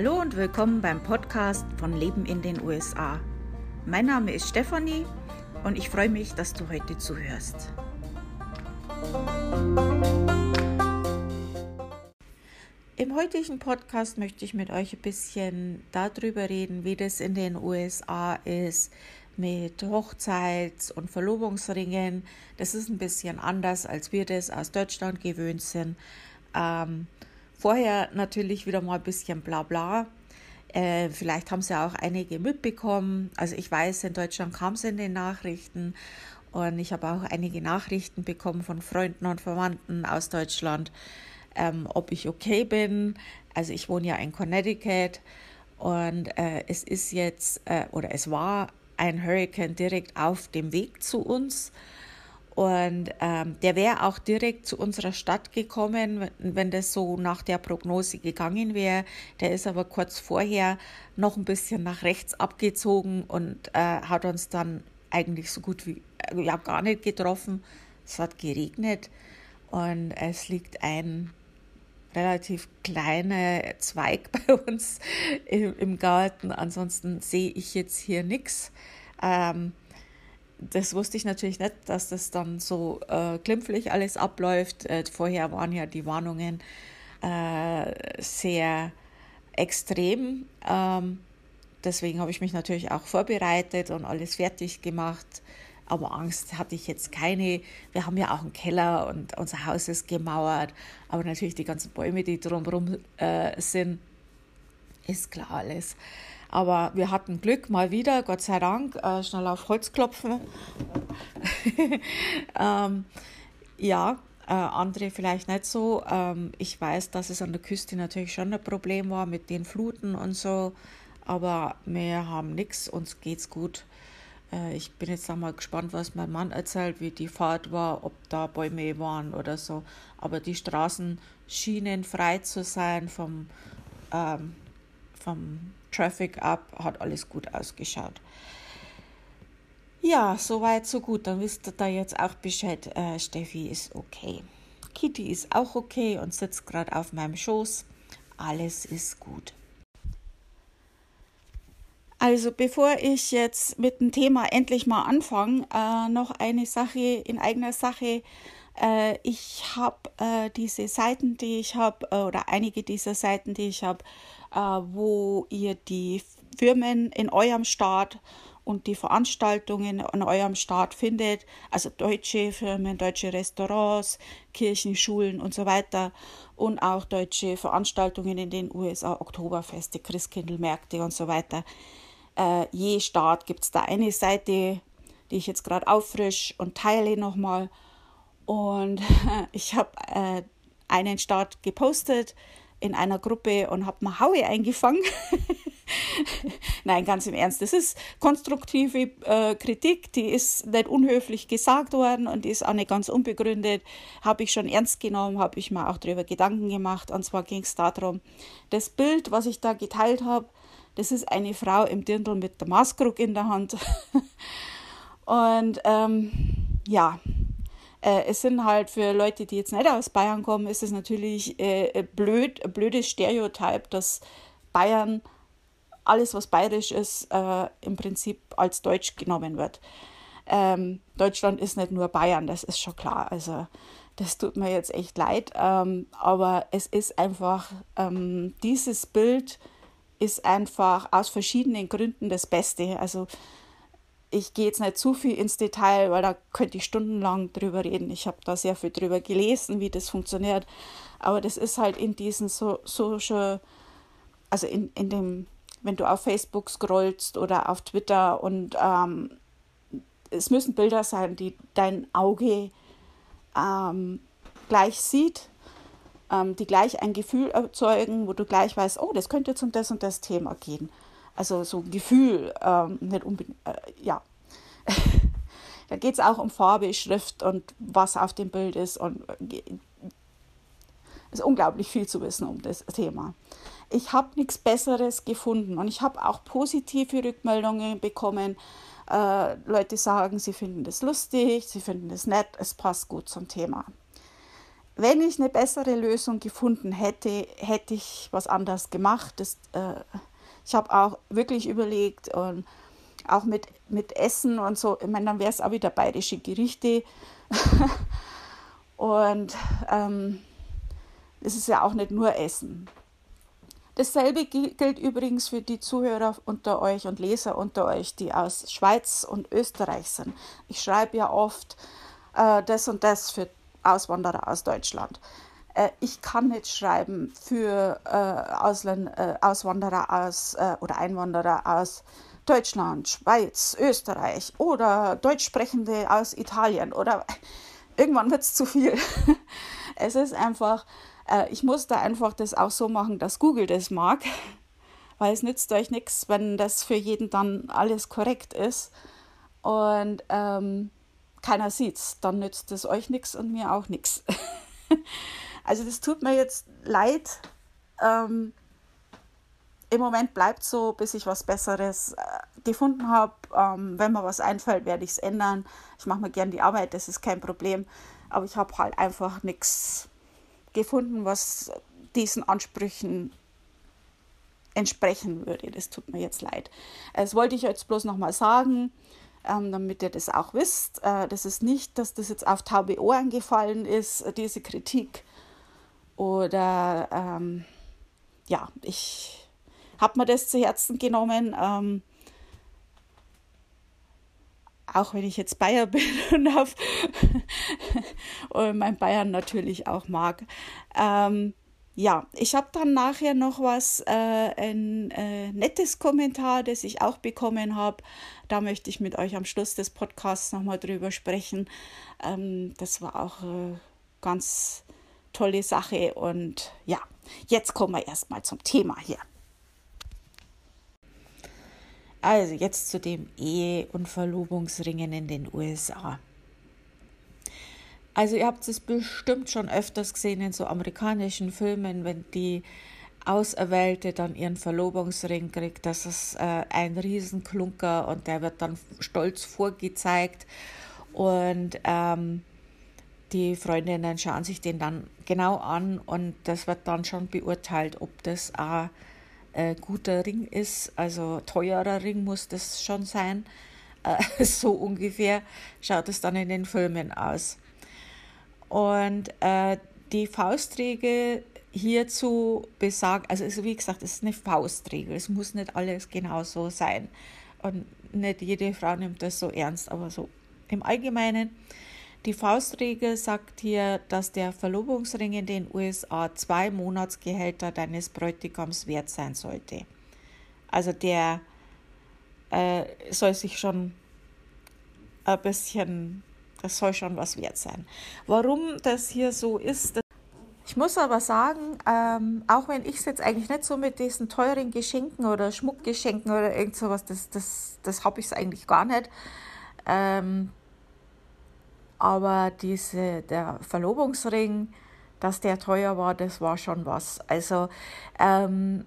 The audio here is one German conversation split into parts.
Hallo und willkommen beim Podcast von Leben in den USA. Mein Name ist Stefanie und ich freue mich, dass du heute zuhörst. Im heutigen Podcast möchte ich mit euch ein bisschen darüber reden, wie das in den USA ist mit Hochzeits- und Verlobungsringen. Das ist ein bisschen anders, als wir das aus Deutschland gewöhnt sind. Ähm, vorher natürlich wieder mal ein bisschen bla. Äh, vielleicht haben sie auch einige mitbekommen. Also ich weiß, in Deutschland kam es in den Nachrichten und ich habe auch einige Nachrichten bekommen von Freunden und Verwandten aus Deutschland, ähm, ob ich okay bin. Also ich wohne ja in Connecticut und äh, es ist jetzt äh, oder es war ein Hurricane direkt auf dem Weg zu uns. Und ähm, der wäre auch direkt zu unserer Stadt gekommen, wenn das so nach der Prognose gegangen wäre. Der ist aber kurz vorher noch ein bisschen nach rechts abgezogen und äh, hat uns dann eigentlich so gut wie äh, ja, gar nicht getroffen. Es hat geregnet und es liegt ein relativ kleiner Zweig bei uns im, im Garten. Ansonsten sehe ich jetzt hier nichts. Ähm, das wusste ich natürlich nicht, dass das dann so äh, glimpflich alles abläuft. Äh, vorher waren ja die Warnungen äh, sehr extrem. Ähm, deswegen habe ich mich natürlich auch vorbereitet und alles fertig gemacht. Aber Angst hatte ich jetzt keine. Wir haben ja auch einen Keller und unser Haus ist gemauert. Aber natürlich die ganzen Bäume, die drumherum äh, sind, ist klar alles. Aber wir hatten Glück mal wieder, Gott sei Dank, äh, schnell auf Holz klopfen. ähm, ja, äh, andere vielleicht nicht so. Ähm, ich weiß, dass es an der Küste natürlich schon ein Problem war mit den Fluten und so, aber wir haben nichts, uns geht's gut. Äh, ich bin jetzt mal gespannt, was mein Mann erzählt, wie die Fahrt war, ob da Bäume waren oder so. Aber die Straßen schienen frei zu sein vom, ähm, vom Traffic ab, hat alles gut ausgeschaut. Ja, soweit, so gut. Dann wisst ihr da jetzt auch Bescheid. Äh, Steffi ist okay. Kitty ist auch okay und sitzt gerade auf meinem Schoß. Alles ist gut. Also bevor ich jetzt mit dem Thema endlich mal anfange, äh, noch eine Sache in eigener Sache. Äh, ich habe äh, diese Seiten, die ich habe, äh, oder einige dieser Seiten, die ich habe, äh, wo ihr die Firmen in eurem Staat und die Veranstaltungen in eurem Staat findet, also deutsche Firmen, deutsche Restaurants, Kirchen, Schulen und so weiter und auch deutsche Veranstaltungen in den USA, Oktoberfeste, Christkindlmärkte und so weiter. Äh, je Staat gibt es da eine Seite, die ich jetzt gerade auffrisch und teile nochmal. Und ich habe äh, einen Staat gepostet, in einer Gruppe und habe mal Haue eingefangen. Nein, ganz im Ernst. Das ist konstruktive äh, Kritik, die ist nicht unhöflich gesagt worden und die ist auch nicht ganz unbegründet. Habe ich schon ernst genommen, habe ich mir auch darüber Gedanken gemacht. Und zwar ging es darum, das Bild, was ich da geteilt habe, das ist eine Frau im Dirndl mit der Maßkrug in der Hand. und ähm, ja, äh, es sind halt für Leute, die jetzt nicht aus Bayern kommen, ist es natürlich äh, blöd, ein blödes Stereotyp, dass Bayern alles, was bayerisch ist, äh, im Prinzip als Deutsch genommen wird. Ähm, Deutschland ist nicht nur Bayern, das ist schon klar. Also das tut mir jetzt echt leid, ähm, aber es ist einfach, ähm, dieses Bild ist einfach aus verschiedenen Gründen das Beste. Also ich gehe jetzt nicht zu viel ins Detail, weil da könnte ich stundenlang drüber reden. Ich habe da sehr viel drüber gelesen, wie das funktioniert. Aber das ist halt in diesen so Social, also in, in dem, wenn du auf Facebook scrollst oder auf Twitter und ähm, es müssen Bilder sein, die dein Auge ähm, gleich sieht, ähm, die gleich ein Gefühl erzeugen, wo du gleich weißt, oh, das könnte zum das und das Thema gehen. Also so ein Gefühl, ähm, nicht unbedingt, äh, ja. da geht es auch um Farbe, Schrift und was auf dem Bild ist. Und es äh, ist unglaublich viel zu wissen um das Thema. Ich habe nichts Besseres gefunden und ich habe auch positive Rückmeldungen bekommen. Äh, Leute sagen, sie finden das lustig, sie finden das nett, es passt gut zum Thema. wenn ich eine bessere Lösung gefunden hätte, hätte ich was anderes gemacht. Das, äh, ich habe auch wirklich überlegt und auch mit, mit Essen und so, ich meine, dann wäre es auch wieder bayerische Gerichte. und ähm, es ist ja auch nicht nur Essen. Dasselbe gilt übrigens für die Zuhörer unter euch und Leser unter euch, die aus Schweiz und Österreich sind. Ich schreibe ja oft äh, das und das für Auswanderer aus Deutschland. Äh, ich kann nicht schreiben für äh, Ausländ äh, Auswanderer aus äh, oder Einwanderer aus Deutschland, Schweiz, Österreich oder Deutschsprechende aus Italien oder irgendwann wird es zu viel. es ist einfach, äh, ich muss da einfach das auch so machen, dass Google das mag, weil es nützt euch nichts, wenn das für jeden dann alles korrekt ist. Und ähm, keiner sieht's, dann nützt es euch nichts und mir auch nichts. Also das tut mir jetzt leid. Ähm, Im Moment bleibt so, bis ich was Besseres äh, gefunden habe. Ähm, wenn mir was einfällt, werde ich es ändern. Ich mache mir gern die Arbeit, das ist kein Problem. Aber ich habe halt einfach nichts gefunden, was diesen Ansprüchen entsprechen würde. Das tut mir jetzt leid. Das wollte ich jetzt bloß nochmal sagen ähm, damit ihr das auch wisst. Äh, das ist nicht, dass das jetzt auf taube Ohren gefallen ist, diese Kritik. Oder ähm, ja, ich habe mir das zu Herzen genommen. Ähm, auch wenn ich jetzt Bayer bin und, auf und mein Bayern natürlich auch mag. Ähm, ja, ich habe dann nachher noch was, äh, ein äh, nettes Kommentar, das ich auch bekommen habe. Da möchte ich mit euch am Schluss des Podcasts nochmal drüber sprechen. Ähm, das war auch äh, ganz tolle Sache. Und ja, jetzt kommen wir erstmal zum Thema hier. Also jetzt zu dem Ehe- und Verlobungsringen in den USA. Also ihr habt es bestimmt schon öfters gesehen in so amerikanischen Filmen, wenn die Auserwählte dann ihren Verlobungsring kriegt, das ist äh, ein Riesenklunker und der wird dann stolz vorgezeigt und ähm, die Freundinnen schauen sich den dann genau an und das wird dann schon beurteilt, ob das ein äh, guter Ring ist, also teurer Ring muss das schon sein. Äh, so ungefähr schaut es dann in den Filmen aus. Und äh, die Faustregel hierzu besagt, also, also wie gesagt, es ist eine Faustregel, es muss nicht alles genau so sein. Und nicht jede Frau nimmt das so ernst, aber so im Allgemeinen. Die Faustregel sagt hier, dass der Verlobungsring in den USA zwei Monatsgehälter deines Bräutigams wert sein sollte. Also der äh, soll sich schon ein bisschen das soll schon was wert sein. Warum das hier so ist, ich muss aber sagen, ähm, auch wenn ich es jetzt eigentlich nicht so mit diesen teuren Geschenken oder Schmuckgeschenken oder irgend sowas, das, das, das habe ich eigentlich gar nicht. Ähm, aber diese, der Verlobungsring, dass der teuer war, das war schon was. Also, ähm,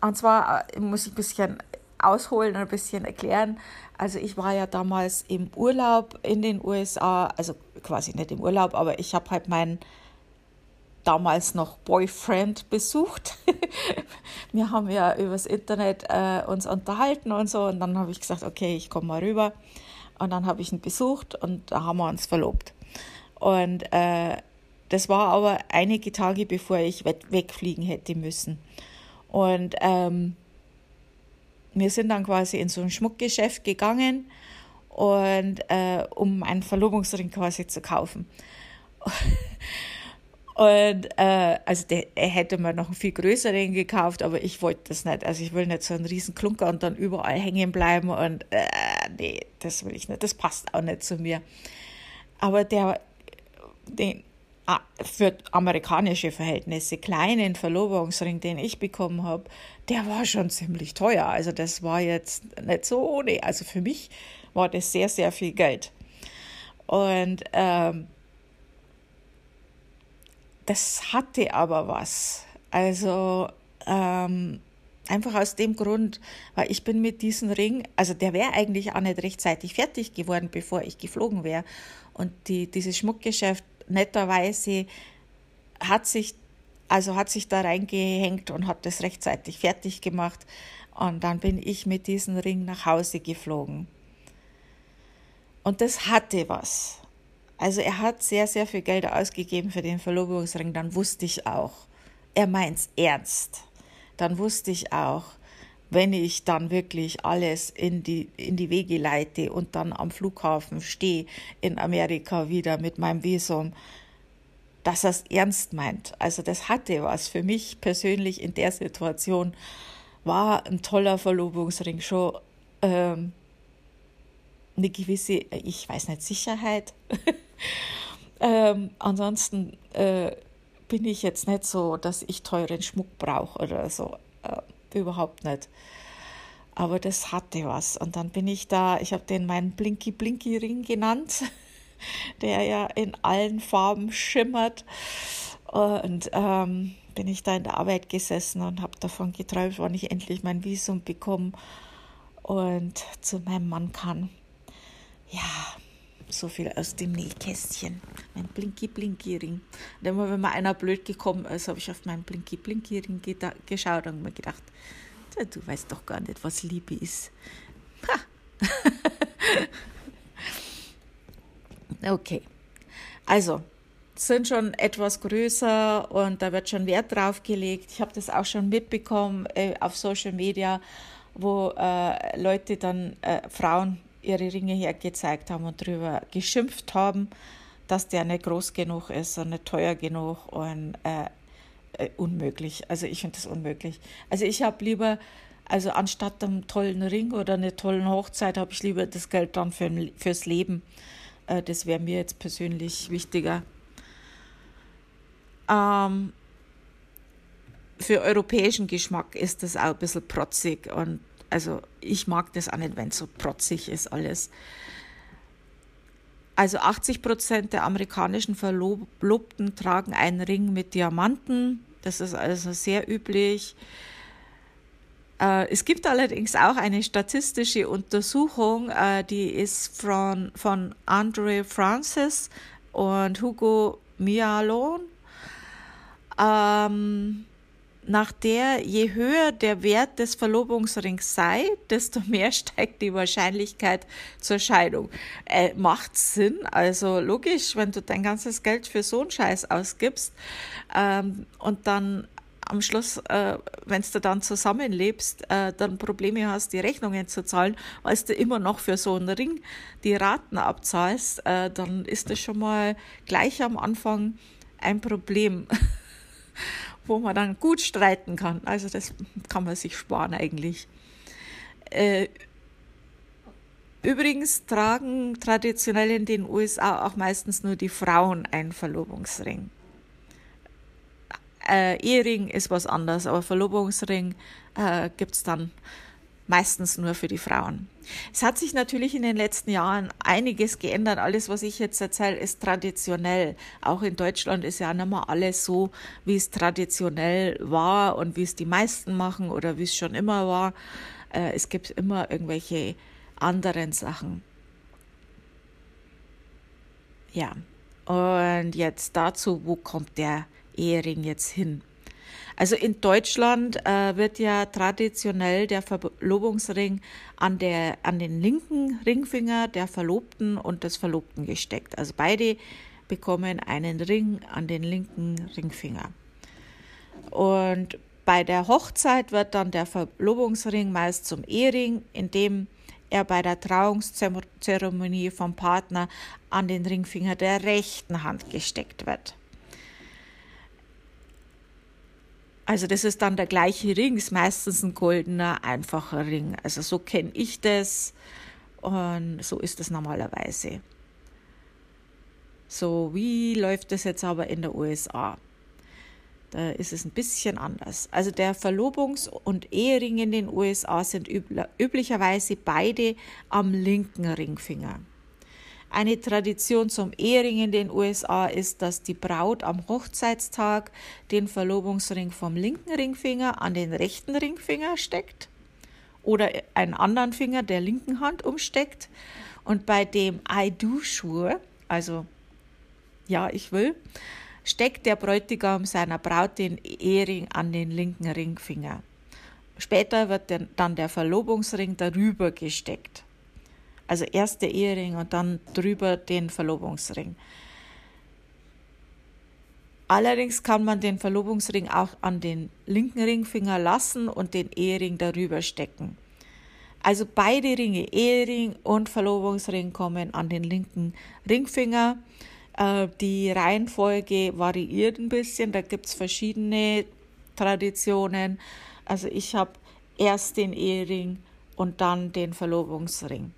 und zwar äh, muss ich ein bisschen ausholen und ein bisschen erklären. Also ich war ja damals im Urlaub in den USA, also quasi nicht im Urlaub, aber ich habe halt meinen damals noch Boyfriend besucht. Wir haben ja übers Internet äh, uns unterhalten und so und dann habe ich gesagt, okay, ich komme mal rüber und dann habe ich ihn besucht und da haben wir uns verlobt. Und äh, das war aber einige Tage bevor ich wegfliegen hätte müssen. Und ähm, wir sind dann quasi in so ein Schmuckgeschäft gegangen und äh, um einen Verlobungsring quasi zu kaufen. Und äh, also der, er hätte mir noch einen viel größeren gekauft, aber ich wollte das nicht. Also ich will nicht so einen riesen Klunker und dann überall hängen bleiben und äh, nee, das will ich nicht. Das passt auch nicht zu mir. Aber der, den Ah, für amerikanische Verhältnisse kleinen Verlobungsring, den ich bekommen habe, der war schon ziemlich teuer. Also das war jetzt nicht so ohne. Also für mich war das sehr, sehr viel Geld. Und ähm, das hatte aber was. Also ähm, einfach aus dem Grund, weil ich bin mit diesem Ring, also der wäre eigentlich auch nicht rechtzeitig fertig geworden, bevor ich geflogen wäre. Und die, dieses Schmuckgeschäft netterweise hat sich, also hat sich da reingehängt und hat das rechtzeitig fertig gemacht. Und dann bin ich mit diesem Ring nach Hause geflogen. Und das hatte was. Also er hat sehr, sehr viel Geld ausgegeben für den Verlobungsring. Dann wusste ich auch, er meint's ernst. Dann wusste ich auch, wenn ich dann wirklich alles in die, in die Wege leite und dann am Flughafen stehe in Amerika wieder mit meinem Visum, dass er es ernst meint. Also das hatte was für mich persönlich in der Situation, war ein toller Verlobungsring schon ähm, eine gewisse, ich weiß nicht, Sicherheit. ähm, ansonsten äh, bin ich jetzt nicht so, dass ich teuren Schmuck brauche oder so. Äh, überhaupt nicht. Aber das hatte was. Und dann bin ich da, ich habe den meinen Blinky Blinky Ring genannt, der ja in allen Farben schimmert. Und ähm, bin ich da in der Arbeit gesessen und habe davon geträumt, wann ich endlich mein Visum bekomme und zu meinem Mann kann. Ja, so viel aus dem Nähkästchen. Mein Blinky Blinky Ring. Und immer wenn mir einer blöd gekommen ist, habe ich auf meinen Blinky Blinky Ring geschaut und mir gedacht, du weißt doch gar nicht, was Liebe ist. okay. Also, sind schon etwas größer und da wird schon Wert drauf gelegt. Ich habe das auch schon mitbekommen äh, auf Social Media, wo äh, Leute dann äh, Frauen ihre Ringe hergezeigt haben und darüber geschimpft haben, dass der nicht groß genug ist und nicht teuer genug und äh, äh, unmöglich. Also ich finde das unmöglich. Also ich habe lieber, also anstatt einem tollen Ring oder einer tollen Hochzeit, habe ich lieber das Geld dann für, fürs Leben. Äh, das wäre mir jetzt persönlich wichtiger. Ähm, für europäischen Geschmack ist das auch ein bisschen protzig und also ich mag das auch nicht, wenn es so protzig ist alles. Also 80 Prozent der amerikanischen Verlobten tragen einen Ring mit Diamanten. Das ist also sehr üblich. Äh, es gibt allerdings auch eine statistische Untersuchung, äh, die ist von, von Andre Francis und Hugo Mialon. Ähm, nach der je höher der Wert des Verlobungsrings sei, desto mehr steigt die Wahrscheinlichkeit zur Scheidung. Äh, macht Sinn, also logisch, wenn du dein ganzes Geld für so einen Scheiß ausgibst ähm, und dann am Schluss, äh, wenn du dann zusammenlebst, äh, dann Probleme hast, die Rechnungen zu zahlen, weil du immer noch für so einen Ring die Raten abzahlst, äh, dann ist das schon mal gleich am Anfang ein Problem. wo man dann gut streiten kann. Also das kann man sich sparen eigentlich. Äh, übrigens tragen traditionell in den USA auch meistens nur die Frauen einen Verlobungsring. Äh, Ehering ist was anderes, aber Verlobungsring äh, gibt es dann meistens nur für die Frauen. Es hat sich natürlich in den letzten Jahren einiges geändert. Alles, was ich jetzt erzähle, ist traditionell. Auch in Deutschland ist ja nicht mehr alles so, wie es traditionell war und wie es die meisten machen oder wie es schon immer war. Äh, es gibt immer irgendwelche anderen Sachen. Ja, und jetzt dazu, wo kommt der Ehering jetzt hin? Also in Deutschland äh, wird ja traditionell der Verlobungsring an, der, an den linken Ringfinger der Verlobten und des Verlobten gesteckt. Also beide bekommen einen Ring an den linken Ringfinger. Und bei der Hochzeit wird dann der Verlobungsring meist zum Ehering, indem er bei der Trauungszeremonie vom Partner an den Ringfinger der rechten Hand gesteckt wird. Also das ist dann der gleiche Ring, ist meistens ein goldener, einfacher Ring. Also so kenne ich das und so ist es normalerweise. So, wie läuft das jetzt aber in der USA? Da ist es ein bisschen anders. Also der Verlobungs- und Ehering in den USA sind üblicherweise beide am linken Ringfinger. Eine Tradition zum Ehering in den USA ist, dass die Braut am Hochzeitstag den Verlobungsring vom linken Ringfinger an den rechten Ringfinger steckt oder einen anderen Finger der linken Hand umsteckt und bei dem I-Do-Schwur, also ja, ich will, steckt der Bräutigam seiner Braut den Ehering an den linken Ringfinger. Später wird dann der Verlobungsring darüber gesteckt. Also erst der Ehering und dann drüber den Verlobungsring. Allerdings kann man den Verlobungsring auch an den linken Ringfinger lassen und den Ehering darüber stecken. Also beide Ringe, Ehering und Verlobungsring, kommen an den linken Ringfinger. Äh, die Reihenfolge variiert ein bisschen, da gibt es verschiedene Traditionen. Also ich habe erst den Ehering und dann den Verlobungsring.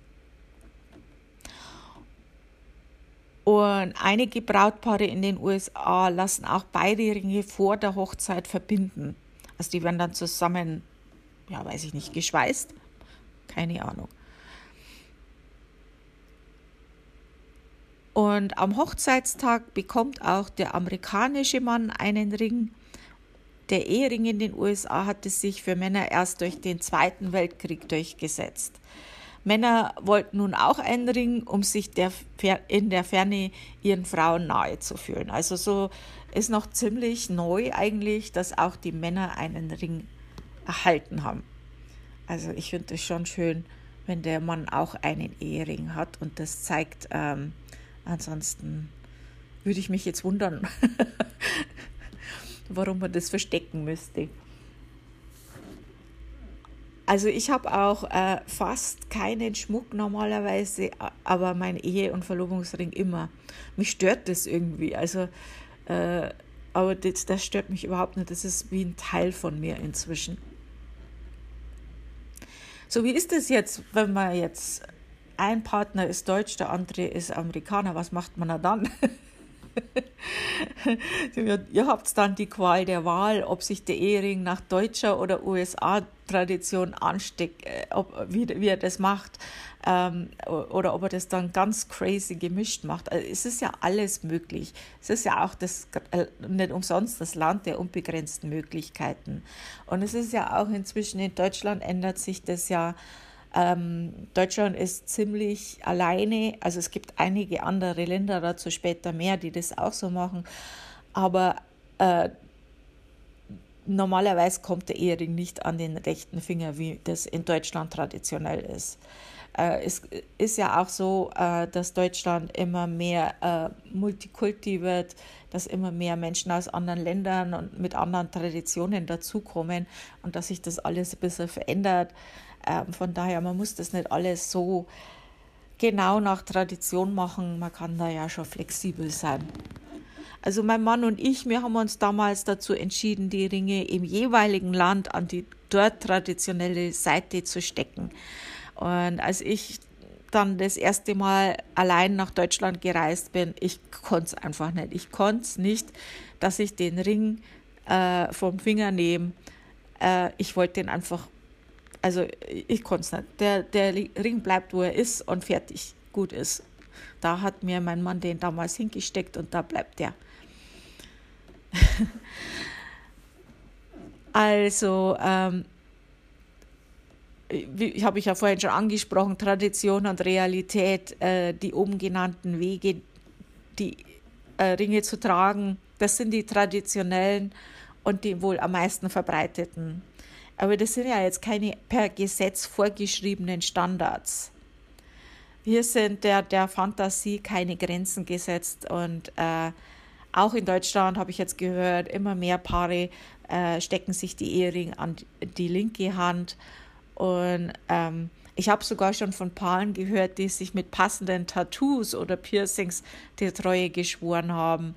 Und einige Brautpaare in den USA lassen auch beide Ringe vor der Hochzeit verbinden. Also die werden dann zusammen, ja, weiß ich nicht, geschweißt. Keine Ahnung. Und am Hochzeitstag bekommt auch der amerikanische Mann einen Ring. Der Ehering in den USA hatte sich für Männer erst durch den Zweiten Weltkrieg durchgesetzt. Männer wollten nun auch einen Ring, um sich der, in der Ferne ihren Frauen nahe zu fühlen. Also so ist noch ziemlich neu eigentlich, dass auch die Männer einen Ring erhalten haben. Also ich finde es schon schön, wenn der Mann auch einen Ehering hat und das zeigt, ähm, ansonsten würde ich mich jetzt wundern, warum man das verstecken müsste. Also ich habe auch äh, fast keinen Schmuck normalerweise, aber mein Ehe- und Verlobungsring immer. Mich stört das irgendwie. Also, äh, aber das, das stört mich überhaupt nicht. Das ist wie ein Teil von mir inzwischen. So, wie ist es jetzt, wenn man jetzt ein Partner ist Deutsch, der andere ist Amerikaner? Was macht man da dann? Ihr habt dann die Qual der Wahl, ob sich der Ehering nach deutscher oder USA-Tradition ansteckt, äh, ob, wie, wie er das macht ähm, oder ob er das dann ganz crazy gemischt macht. Also es ist ja alles möglich. Es ist ja auch das, äh, nicht umsonst das Land der unbegrenzten Möglichkeiten. Und es ist ja auch inzwischen in Deutschland ändert sich das ja ähm, Deutschland ist ziemlich alleine, also es gibt einige andere Länder, dazu später mehr, die das auch so machen, aber äh, normalerweise kommt der Ehering nicht an den rechten Finger, wie das in Deutschland traditionell ist. Äh, es ist ja auch so, äh, dass Deutschland immer mehr äh, Multikulti wird, dass immer mehr Menschen aus anderen Ländern und mit anderen Traditionen dazukommen und dass sich das alles ein bisschen verändert. Ähm, von daher, man muss das nicht alles so genau nach Tradition machen. Man kann da ja schon flexibel sein. Also mein Mann und ich, wir haben uns damals dazu entschieden, die Ringe im jeweiligen Land an die dort traditionelle Seite zu stecken. Und als ich dann das erste Mal allein nach Deutschland gereist bin, ich konnte es einfach nicht. Ich konnte es nicht, dass ich den Ring äh, vom Finger nehme. Äh, ich wollte den einfach also ich konnte es nicht. Der, der Ring bleibt, wo er ist und fertig, gut ist. Da hat mir mein Mann den damals hingesteckt und da bleibt der. also, ähm, wie habe ich ja vorhin schon angesprochen, Tradition und Realität, äh, die oben genannten Wege, die äh, Ringe zu tragen, das sind die traditionellen und die wohl am meisten verbreiteten. Aber das sind ja jetzt keine per Gesetz vorgeschriebenen Standards. Hier sind der, der Fantasie keine Grenzen gesetzt und äh, auch in Deutschland habe ich jetzt gehört, immer mehr Paare äh, stecken sich die Ehering an die linke Hand und ähm, ich habe sogar schon von Paaren gehört, die sich mit passenden Tattoos oder Piercings die Treue geschworen haben.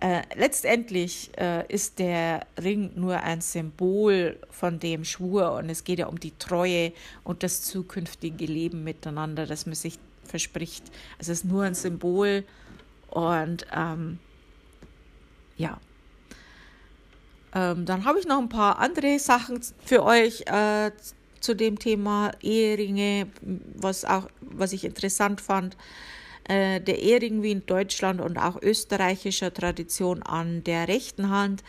Äh, letztendlich äh, ist der Ring nur ein Symbol von dem Schwur und es geht ja um die Treue und das zukünftige Leben miteinander, das man sich verspricht. Es ist nur ein Symbol und ähm, ja. Ähm, dann habe ich noch ein paar andere Sachen für euch äh, zu dem Thema Eheringe, was auch was ich interessant fand. Äh, der Ehering wie in Deutschland und auch österreichischer Tradition an der rechten Hand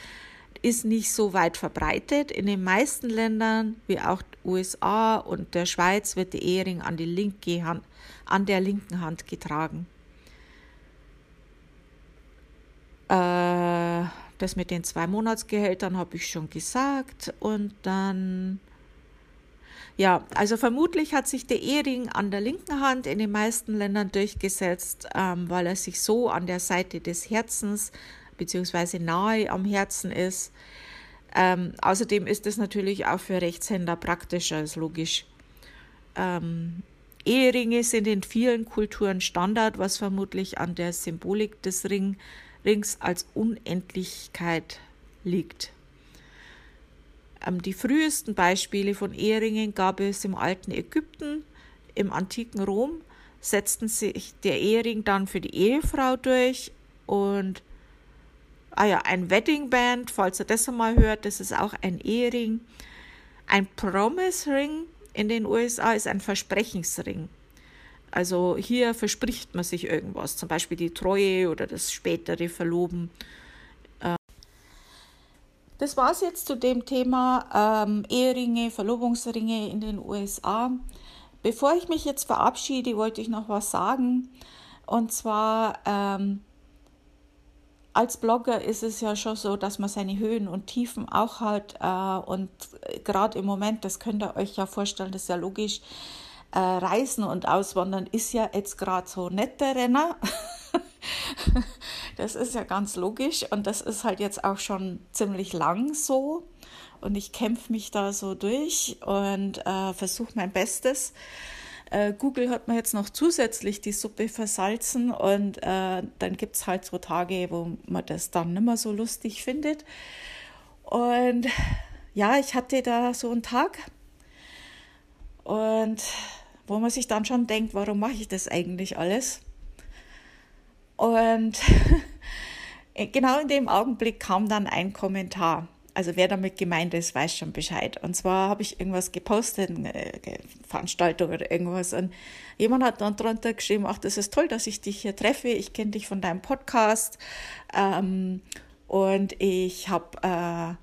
ist nicht so weit verbreitet. In den meisten Ländern, wie auch USA und der Schweiz, wird der Ehering an, die linke Hand, an der linken Hand getragen. Äh, das mit den zwei Monatsgehältern habe ich schon gesagt. Und dann, ja, also vermutlich hat sich der Ehering an der linken Hand in den meisten Ländern durchgesetzt, ähm, weil er sich so an der Seite des Herzens beziehungsweise nahe am Herzen ist. Ähm, außerdem ist es natürlich auch für Rechtshänder praktischer, ist logisch. Ähm, Eheringe sind in vielen Kulturen Standard, was vermutlich an der Symbolik des Ring, Rings als Unendlichkeit liegt. Ähm, die frühesten Beispiele von Eheringen gab es im alten Ägypten, im antiken Rom setzten sich der Ehering dann für die Ehefrau durch und ah ja, ein Wedding Band, falls ihr das einmal hört, das ist auch ein Ehering. Ein Promise Ring in den USA ist ein Versprechensring. Also hier verspricht man sich irgendwas, zum Beispiel die Treue oder das spätere Verloben. Das war es jetzt zu dem Thema ähm, Eheringe, Verlobungsringe in den USA. Bevor ich mich jetzt verabschiede, wollte ich noch was sagen. Und zwar ähm, als Blogger ist es ja schon so, dass man seine Höhen und Tiefen auch hat. Äh, und gerade im Moment, das könnt ihr euch ja vorstellen, das ist ja logisch, äh, Reisen und Auswandern ist ja jetzt gerade so netter Renner. das ist ja ganz logisch und das ist halt jetzt auch schon ziemlich lang so. Und ich kämpfe mich da so durch und äh, versuche mein Bestes. Äh, Google hat mir jetzt noch zusätzlich die Suppe versalzen und äh, dann gibt es halt so Tage, wo man das dann nicht mehr so lustig findet. Und ja, ich hatte da so einen Tag und wo man sich dann schon denkt, warum mache ich das eigentlich alles? Und genau in dem Augenblick kam dann ein Kommentar also wer damit gemeint ist, weiß schon Bescheid. Und zwar habe ich irgendwas gepostet, eine Veranstaltung oder irgendwas. Und jemand hat dann drunter geschrieben, ach, das ist toll, dass ich dich hier treffe. Ich kenne dich von deinem Podcast. Ähm, und ich hab, äh,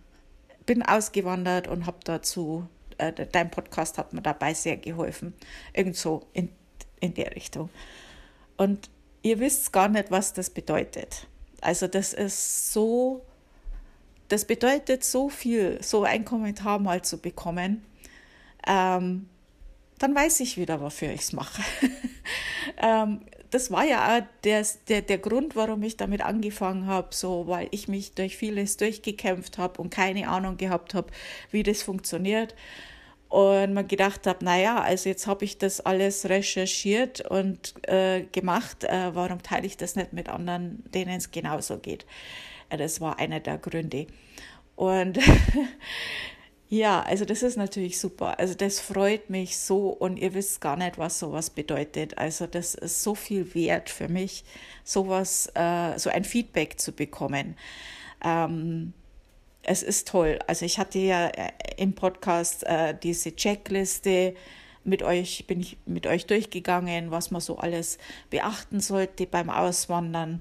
bin ausgewandert und habe dazu, äh, dein Podcast hat mir dabei sehr geholfen. Irgend so in, in der Richtung. Und ihr wisst gar nicht, was das bedeutet. Also das ist so das bedeutet so viel, so ein Kommentar mal zu bekommen. Ähm, dann weiß ich wieder, wofür ich es mache. ähm, das war ja auch der, der, der Grund, warum ich damit angefangen habe, so, weil ich mich durch vieles durchgekämpft habe und keine Ahnung gehabt habe, wie das funktioniert. Und man gedacht habe, naja, also jetzt habe ich das alles recherchiert und äh, gemacht, äh, warum teile ich das nicht mit anderen, denen es genauso geht? Das war einer der Gründe. Und ja, also das ist natürlich super. Also das freut mich so und ihr wisst gar nicht, was sowas bedeutet. Also das ist so viel wert für mich, sowas, äh, so ein Feedback zu bekommen. Ähm, es ist toll. Also ich hatte ja äh, im Podcast äh, diese Checkliste mit euch, bin ich mit euch durchgegangen, was man so alles beachten sollte beim Auswandern.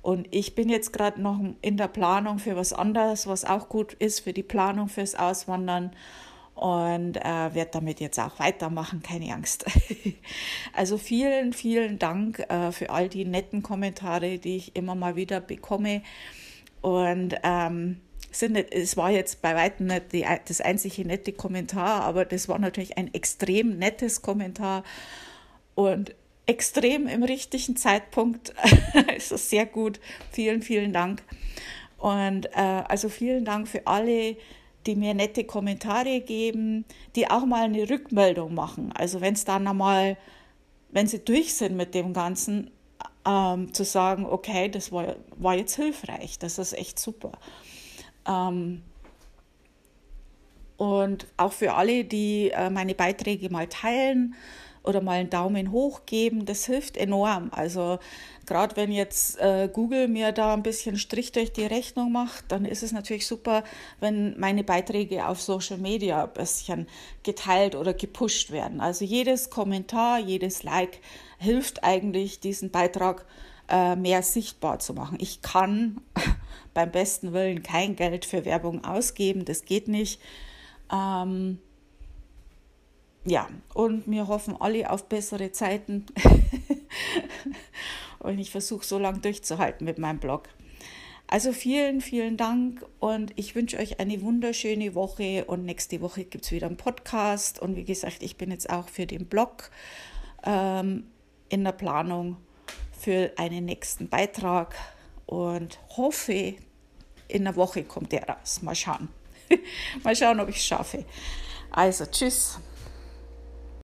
Und ich bin jetzt gerade noch in der Planung für was anderes, was auch gut ist für die Planung fürs Auswandern und äh, werde damit jetzt auch weitermachen, keine Angst. also vielen, vielen Dank äh, für all die netten Kommentare, die ich immer mal wieder bekomme. Und ähm, sind es war jetzt bei weitem nicht die, das einzige nette Kommentar, aber das war natürlich ein extrem nettes Kommentar. Und extrem im richtigen Zeitpunkt. also sehr gut. Vielen, vielen Dank. Und äh, also vielen Dank für alle, die mir nette Kommentare geben, die auch mal eine Rückmeldung machen. Also wenn es dann einmal, wenn sie durch sind mit dem Ganzen, ähm, zu sagen, okay, das war, war jetzt hilfreich, das ist echt super. Ähm, und auch für alle, die äh, meine Beiträge mal teilen oder mal einen Daumen hoch geben, das hilft enorm. Also gerade wenn jetzt äh, Google mir da ein bisschen Strich durch die Rechnung macht, dann ist es natürlich super, wenn meine Beiträge auf Social Media ein bisschen geteilt oder gepusht werden. Also jedes Kommentar, jedes Like hilft eigentlich, diesen Beitrag äh, mehr sichtbar zu machen. Ich kann beim besten Willen kein Geld für Werbung ausgeben, das geht nicht. Ähm, ja, und wir hoffen alle auf bessere Zeiten. und ich versuche so lange durchzuhalten mit meinem Blog. Also vielen, vielen Dank und ich wünsche euch eine wunderschöne Woche und nächste Woche gibt es wieder einen Podcast und wie gesagt, ich bin jetzt auch für den Blog ähm, in der Planung für einen nächsten Beitrag und hoffe, in einer Woche kommt der raus. Mal schauen. Mal schauen, ob ich es schaffe. Also, tschüss.